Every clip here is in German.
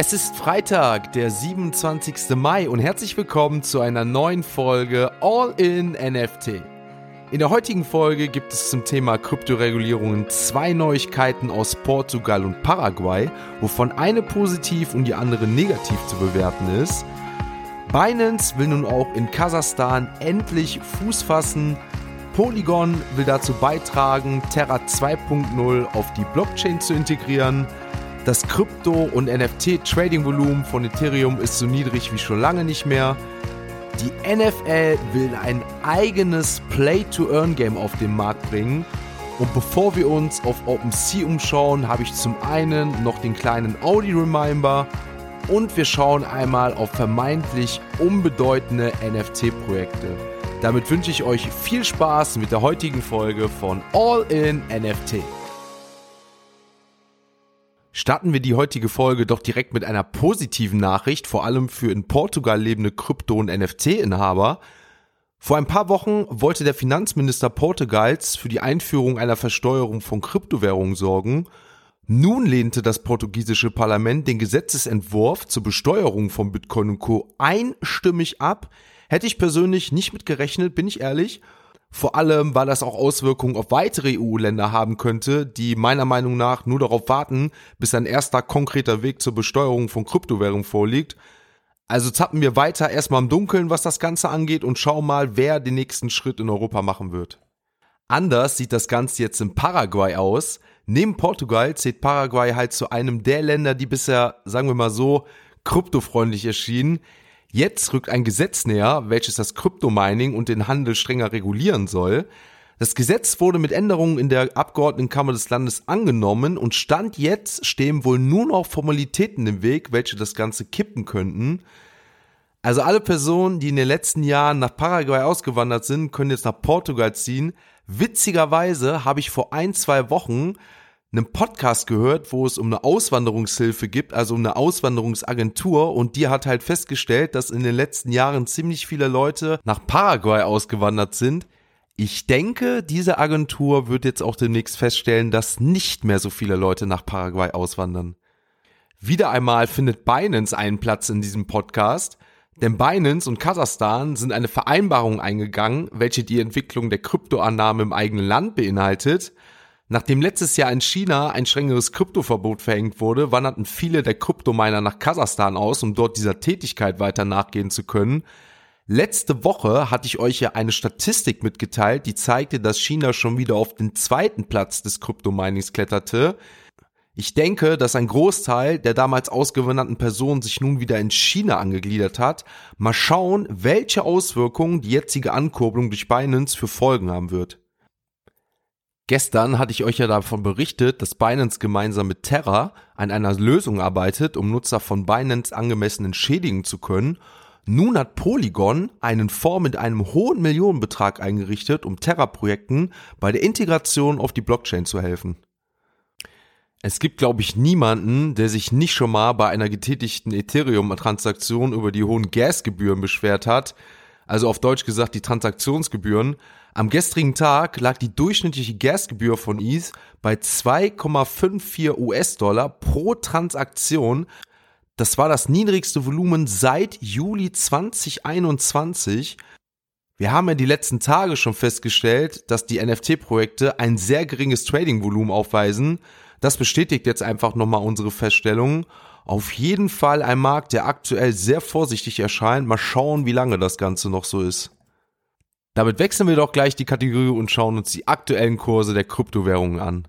Es ist Freitag, der 27. Mai und herzlich willkommen zu einer neuen Folge All in NFT. In der heutigen Folge gibt es zum Thema Kryptoregulierungen zwei Neuigkeiten aus Portugal und Paraguay, wovon eine positiv und die andere negativ zu bewerten ist. Binance will nun auch in Kasachstan endlich Fuß fassen. Polygon will dazu beitragen, Terra 2.0 auf die Blockchain zu integrieren. Das Krypto- und NFT-Trading-Volumen von Ethereum ist so niedrig wie schon lange nicht mehr. Die NFL will ein eigenes Play-to-Earn-Game auf den Markt bringen. Und bevor wir uns auf OpenSea umschauen, habe ich zum einen noch den kleinen Audi-Reminder und wir schauen einmal auf vermeintlich unbedeutende NFT-Projekte. Damit wünsche ich euch viel Spaß mit der heutigen Folge von All in NFT. Starten wir die heutige Folge doch direkt mit einer positiven Nachricht, vor allem für in Portugal lebende Krypto- und NFT-Inhaber. Vor ein paar Wochen wollte der Finanzminister Portugals für die Einführung einer Versteuerung von Kryptowährungen sorgen. Nun lehnte das portugiesische Parlament den Gesetzesentwurf zur Besteuerung von Bitcoin und Co. einstimmig ab. Hätte ich persönlich nicht mit gerechnet, bin ich ehrlich. Vor allem, weil das auch Auswirkungen auf weitere EU-Länder haben könnte, die meiner Meinung nach nur darauf warten, bis ein erster konkreter Weg zur Besteuerung von Kryptowährungen vorliegt. Also zappen wir weiter erstmal im Dunkeln, was das Ganze angeht und schauen mal, wer den nächsten Schritt in Europa machen wird. Anders sieht das Ganze jetzt in Paraguay aus. Neben Portugal zählt Paraguay halt zu einem der Länder, die bisher, sagen wir mal so, kryptofreundlich erschienen. Jetzt rückt ein Gesetz näher, welches das Kryptomining und den Handel strenger regulieren soll. Das Gesetz wurde mit Änderungen in der Abgeordnetenkammer des Landes angenommen und Stand jetzt stehen wohl nur noch Formalitäten im Weg, welche das Ganze kippen könnten. Also alle Personen, die in den letzten Jahren nach Paraguay ausgewandert sind, können jetzt nach Portugal ziehen. Witzigerweise habe ich vor ein, zwei Wochen einem Podcast gehört, wo es um eine Auswanderungshilfe gibt, also um eine Auswanderungsagentur und die hat halt festgestellt, dass in den letzten Jahren ziemlich viele Leute nach Paraguay ausgewandert sind. Ich denke, diese Agentur wird jetzt auch demnächst feststellen, dass nicht mehr so viele Leute nach Paraguay auswandern. Wieder einmal findet Binance einen Platz in diesem Podcast, denn Binance und Kasachstan sind eine Vereinbarung eingegangen, welche die Entwicklung der Kryptoannahme im eigenen Land beinhaltet – Nachdem letztes Jahr in China ein strengeres Kryptoverbot verhängt wurde, wanderten viele der Kryptominer nach Kasachstan aus, um dort dieser Tätigkeit weiter nachgehen zu können. Letzte Woche hatte ich euch ja eine Statistik mitgeteilt, die zeigte, dass China schon wieder auf den zweiten Platz des Kryptominings kletterte. Ich denke, dass ein Großteil der damals ausgewanderten Personen sich nun wieder in China angegliedert hat. Mal schauen, welche Auswirkungen die jetzige Ankurbelung durch Binance für Folgen haben wird. Gestern hatte ich euch ja davon berichtet, dass Binance gemeinsam mit Terra an einer Lösung arbeitet, um Nutzer von Binance angemessen entschädigen zu können. Nun hat Polygon einen Fonds mit einem hohen Millionenbetrag eingerichtet, um Terra-Projekten bei der Integration auf die Blockchain zu helfen. Es gibt, glaube ich, niemanden, der sich nicht schon mal bei einer getätigten Ethereum-Transaktion über die hohen Gasgebühren beschwert hat. Also auf Deutsch gesagt die Transaktionsgebühren, am gestrigen Tag lag die durchschnittliche Gasgebühr von ETH bei 2,54 US-Dollar pro Transaktion. Das war das niedrigste Volumen seit Juli 2021. Wir haben ja die letzten Tage schon festgestellt, dass die NFT-Projekte ein sehr geringes Trading-Volumen aufweisen. Das bestätigt jetzt einfach nochmal unsere Feststellung. Auf jeden Fall ein Markt, der aktuell sehr vorsichtig erscheint. Mal schauen, wie lange das Ganze noch so ist. Damit wechseln wir doch gleich die Kategorie und schauen uns die aktuellen Kurse der Kryptowährungen an.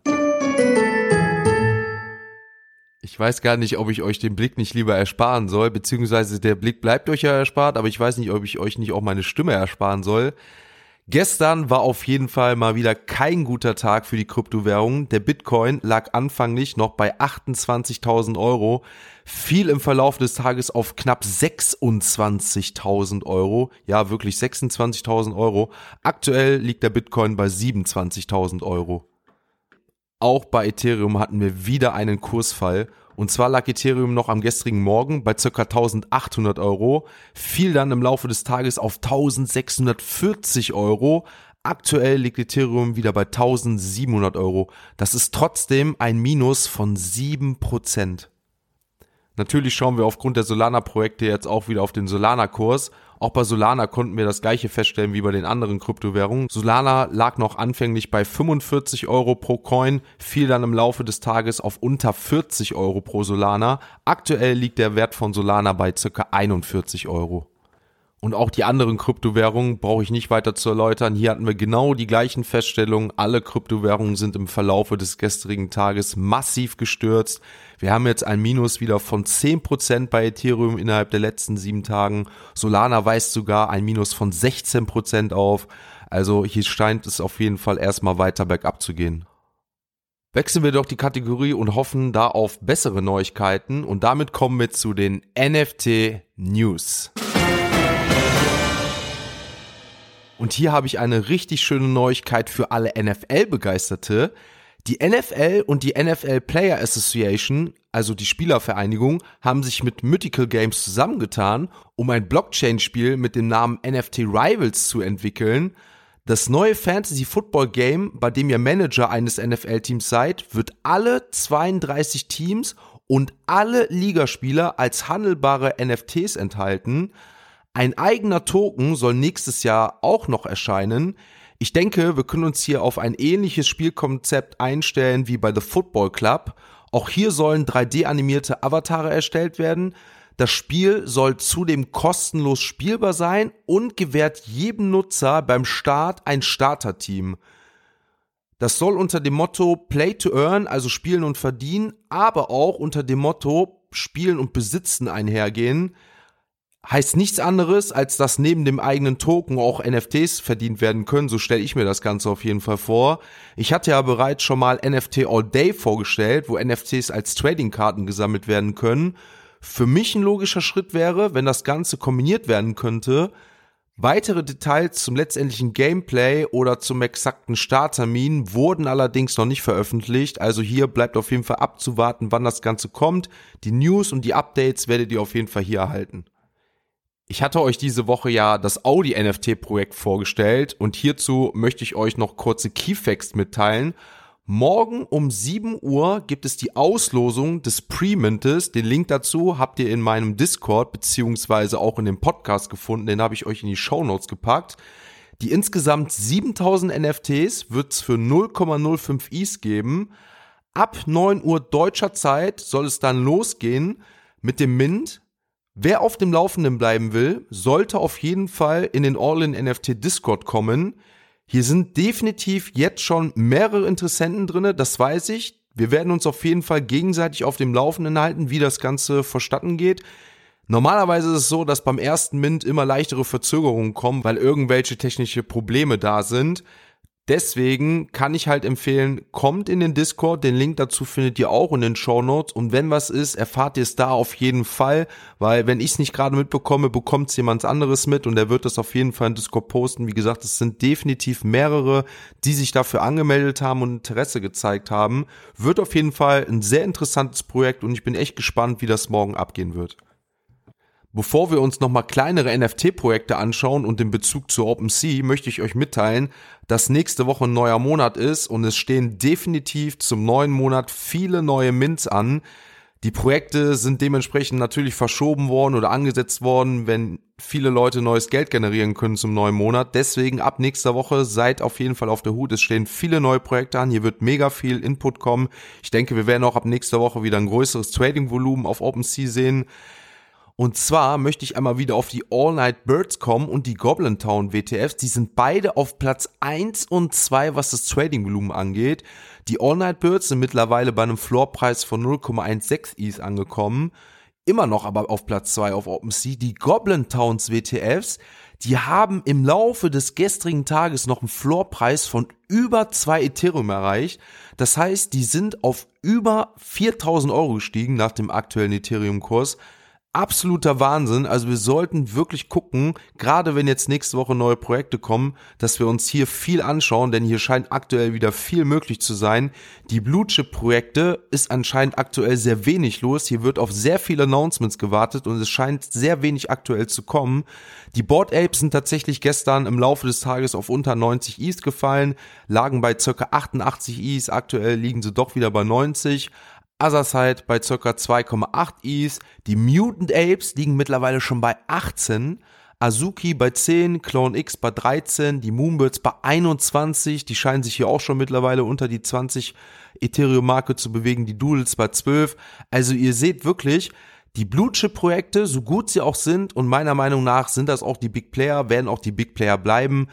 Ich weiß gar nicht, ob ich euch den Blick nicht lieber ersparen soll, beziehungsweise der Blick bleibt euch ja erspart, aber ich weiß nicht, ob ich euch nicht auch meine Stimme ersparen soll. Gestern war auf jeden Fall mal wieder kein guter Tag für die Kryptowährungen. Der Bitcoin lag anfanglich noch bei 28.000 Euro, fiel im Verlauf des Tages auf knapp 26.000 Euro. Ja, wirklich 26.000 Euro. Aktuell liegt der Bitcoin bei 27.000 Euro. Auch bei Ethereum hatten wir wieder einen Kursfall und zwar lag Ethereum noch am gestrigen Morgen bei ca. 1800 Euro, fiel dann im Laufe des Tages auf 1640 Euro. Aktuell liegt Ethereum wieder bei 1700 Euro. Das ist trotzdem ein Minus von 7%. Natürlich schauen wir aufgrund der Solana-Projekte jetzt auch wieder auf den Solana-Kurs. Auch bei Solana konnten wir das gleiche feststellen wie bei den anderen Kryptowährungen. Solana lag noch anfänglich bei 45 Euro pro Coin, fiel dann im Laufe des Tages auf unter 40 Euro pro Solana. Aktuell liegt der Wert von Solana bei circa 41 Euro. Und auch die anderen Kryptowährungen brauche ich nicht weiter zu erläutern. Hier hatten wir genau die gleichen Feststellungen. Alle Kryptowährungen sind im Verlaufe des gestrigen Tages massiv gestürzt. Wir haben jetzt ein Minus wieder von 10% bei Ethereum innerhalb der letzten sieben Tagen. Solana weist sogar ein Minus von 16% auf. Also hier scheint es auf jeden Fall erstmal weiter bergab zu gehen. Wechseln wir doch die Kategorie und hoffen da auf bessere Neuigkeiten. Und damit kommen wir zu den NFT News. Und hier habe ich eine richtig schöne Neuigkeit für alle NFL-Begeisterte. Die NFL und die NFL Player Association, also die Spielervereinigung, haben sich mit Mythical Games zusammengetan, um ein Blockchain-Spiel mit dem Namen NFT Rivals zu entwickeln. Das neue Fantasy Football Game, bei dem ihr Manager eines NFL-Teams seid, wird alle 32 Teams und alle Ligaspieler als handelbare NFTs enthalten. Ein eigener Token soll nächstes Jahr auch noch erscheinen. Ich denke, wir können uns hier auf ein ähnliches Spielkonzept einstellen wie bei The Football Club. Auch hier sollen 3D-animierte Avatare erstellt werden. Das Spiel soll zudem kostenlos spielbar sein und gewährt jedem Nutzer beim Start ein Starterteam. Das soll unter dem Motto Play to Earn, also spielen und verdienen, aber auch unter dem Motto Spielen und Besitzen einhergehen heißt nichts anderes, als dass neben dem eigenen Token auch NFTs verdient werden können. So stelle ich mir das Ganze auf jeden Fall vor. Ich hatte ja bereits schon mal NFT All Day vorgestellt, wo NFTs als Trading-Karten gesammelt werden können. Für mich ein logischer Schritt wäre, wenn das Ganze kombiniert werden könnte. Weitere Details zum letztendlichen Gameplay oder zum exakten Starttermin wurden allerdings noch nicht veröffentlicht, also hier bleibt auf jeden Fall abzuwarten, wann das Ganze kommt. Die News und die Updates werdet ihr auf jeden Fall hier erhalten. Ich hatte euch diese Woche ja das Audi NFT Projekt vorgestellt und hierzu möchte ich euch noch kurze Keyfacts mitteilen. Morgen um 7 Uhr gibt es die Auslosung des Pre-Mintes. Den Link dazu habt ihr in meinem Discord beziehungsweise auch in dem Podcast gefunden. Den habe ich euch in die Show Notes gepackt. Die insgesamt 7000 NFTs wird es für 0,05 ETH geben. Ab 9 Uhr deutscher Zeit soll es dann losgehen mit dem Mint. Wer auf dem Laufenden bleiben will, sollte auf jeden Fall in den All-in-NFT Discord kommen. Hier sind definitiv jetzt schon mehrere Interessenten drinne, das weiß ich. Wir werden uns auf jeden Fall gegenseitig auf dem Laufenden halten, wie das Ganze verstatten geht. Normalerweise ist es so, dass beim ersten Mint immer leichtere Verzögerungen kommen, weil irgendwelche technische Probleme da sind. Deswegen kann ich halt empfehlen, kommt in den Discord, den Link dazu findet ihr auch in den Show Notes und wenn was ist, erfahrt ihr es da auf jeden Fall, weil wenn ich es nicht gerade mitbekomme, bekommt es jemand anderes mit und er wird das auf jeden Fall in Discord posten. Wie gesagt, es sind definitiv mehrere, die sich dafür angemeldet haben und Interesse gezeigt haben. Wird auf jeden Fall ein sehr interessantes Projekt und ich bin echt gespannt, wie das morgen abgehen wird. Bevor wir uns nochmal kleinere NFT-Projekte anschauen und den Bezug zu OpenSea, möchte ich euch mitteilen, dass nächste Woche ein neuer Monat ist und es stehen definitiv zum neuen Monat viele neue Mints an. Die Projekte sind dementsprechend natürlich verschoben worden oder angesetzt worden, wenn viele Leute neues Geld generieren können zum neuen Monat. Deswegen ab nächster Woche seid auf jeden Fall auf der Hut. Es stehen viele neue Projekte an. Hier wird mega viel Input kommen. Ich denke, wir werden auch ab nächster Woche wieder ein größeres Trading-Volumen auf OpenSea sehen. Und zwar möchte ich einmal wieder auf die All Night Birds kommen und die Goblin Town WTFs. Die sind beide auf Platz 1 und 2, was das Trading-Volumen angeht. Die All Night Birds sind mittlerweile bei einem Floorpreis von 0,16 ETH angekommen. Immer noch aber auf Platz 2 auf OpenSea. Die Goblin Towns WTFs, die haben im Laufe des gestrigen Tages noch einen Floorpreis von über 2 Ethereum erreicht. Das heißt, die sind auf über 4000 Euro gestiegen nach dem aktuellen Ethereum-Kurs absoluter Wahnsinn. Also wir sollten wirklich gucken, gerade wenn jetzt nächste Woche neue Projekte kommen, dass wir uns hier viel anschauen, denn hier scheint aktuell wieder viel möglich zu sein. Die Blue Chip Projekte ist anscheinend aktuell sehr wenig los. Hier wird auf sehr viele Announcements gewartet und es scheint sehr wenig aktuell zu kommen. Die Board Apes sind tatsächlich gestern im Laufe des Tages auf unter 90 East gefallen, lagen bei circa 88 East. Aktuell liegen sie doch wieder bei 90. Otherside bei ca. 2,8 ETH, die Mutant Apes liegen mittlerweile schon bei 18, Azuki bei 10, Clone X bei 13, die Moonbirds bei 21, die scheinen sich hier auch schon mittlerweile unter die 20 Ethereum-Marke zu bewegen, die Doodles bei 12. Also ihr seht wirklich, die Blue Chip Projekte, so gut sie auch sind und meiner Meinung nach sind das auch die Big Player, werden auch die Big Player bleiben,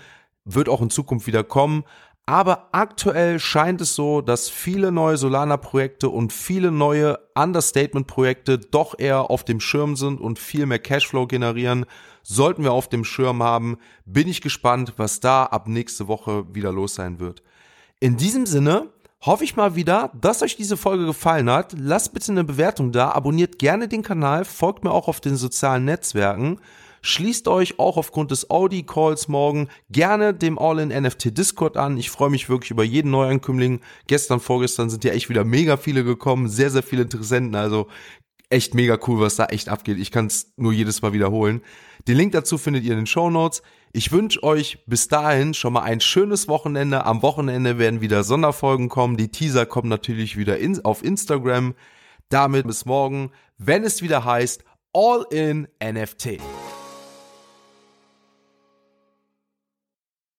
wird auch in Zukunft wieder kommen. Aber aktuell scheint es so, dass viele neue Solana-Projekte und viele neue Understatement-Projekte doch eher auf dem Schirm sind und viel mehr Cashflow generieren. Sollten wir auf dem Schirm haben, bin ich gespannt, was da ab nächste Woche wieder los sein wird. In diesem Sinne hoffe ich mal wieder, dass euch diese Folge gefallen hat. Lasst bitte eine Bewertung da, abonniert gerne den Kanal, folgt mir auch auf den sozialen Netzwerken. Schließt euch auch aufgrund des Audi-Calls morgen gerne dem All-in-NFT Discord an. Ich freue mich wirklich über jeden Neuankömmling. Gestern, vorgestern sind ja echt wieder mega viele gekommen, sehr, sehr viele Interessenten. Also echt mega cool, was da echt abgeht. Ich kann es nur jedes Mal wiederholen. Den Link dazu findet ihr in den Show Notes. Ich wünsche euch bis dahin schon mal ein schönes Wochenende. Am Wochenende werden wieder Sonderfolgen kommen. Die Teaser kommen natürlich wieder in, auf Instagram. Damit bis morgen, wenn es wieder heißt All in NFT.